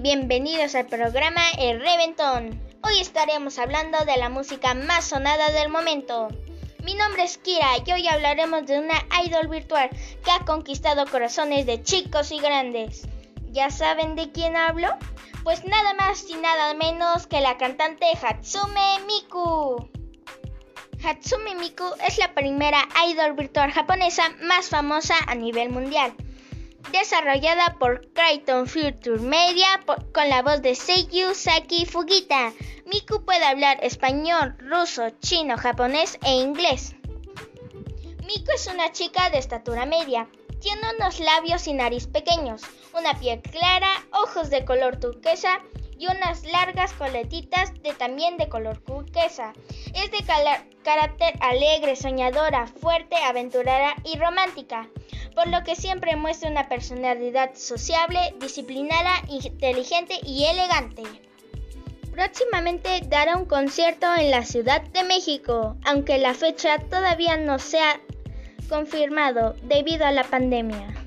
Bienvenidos al programa El Reventón. Hoy estaremos hablando de la música más sonada del momento. Mi nombre es Kira y hoy hablaremos de una idol virtual que ha conquistado corazones de chicos y grandes. ¿Ya saben de quién hablo? Pues nada más y nada menos que la cantante Hatsume Miku. Hatsume Miku es la primera idol virtual japonesa más famosa a nivel mundial desarrollada por Crichton Future Media con la voz de Seiyu Saki Fugita. Miku puede hablar español, ruso, chino, japonés e inglés. Miku es una chica de estatura media. Tiene unos labios y nariz pequeños, una piel clara, ojos de color turquesa y unas largas coletitas de también de color turquesa. Es de carácter alegre, soñadora, fuerte, aventurera y romántica por lo que siempre muestra una personalidad sociable, disciplinada, inteligente y elegante. Próximamente dará un concierto en la Ciudad de México, aunque la fecha todavía no se ha confirmado debido a la pandemia.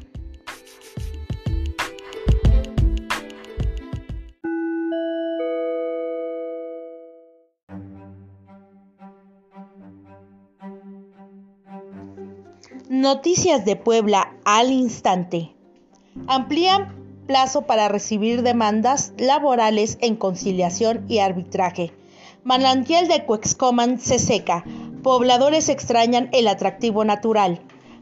Noticias de Puebla al instante. Amplían plazo para recibir demandas laborales en conciliación y arbitraje. Manantial de Cuexcoman se seca. Pobladores extrañan el atractivo natural.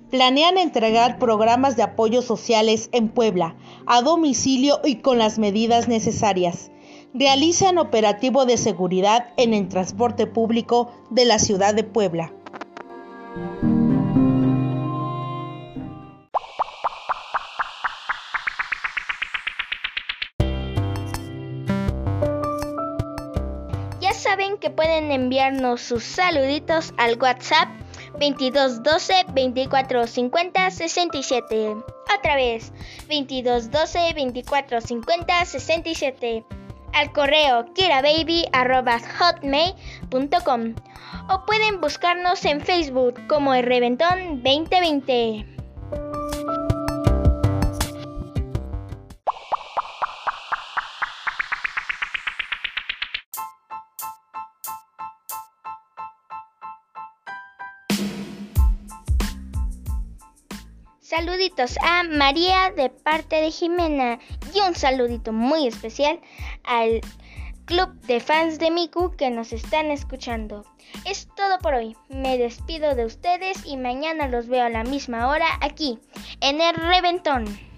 Planean entregar programas de apoyo sociales en Puebla, a domicilio y con las medidas necesarias. Realizan operativo de seguridad en el transporte público de la ciudad de Puebla. Saben que pueden enviarnos sus saluditos al WhatsApp 2212 24 50 67. Otra vez, 2212 24 50 67. Al correo kirababy.hotmail.com o pueden buscarnos en Facebook como el Reventón 2020. Saluditos a María de parte de Jimena y un saludito muy especial al club de fans de Miku que nos están escuchando. Es todo por hoy. Me despido de ustedes y mañana los veo a la misma hora aquí, en el Reventón.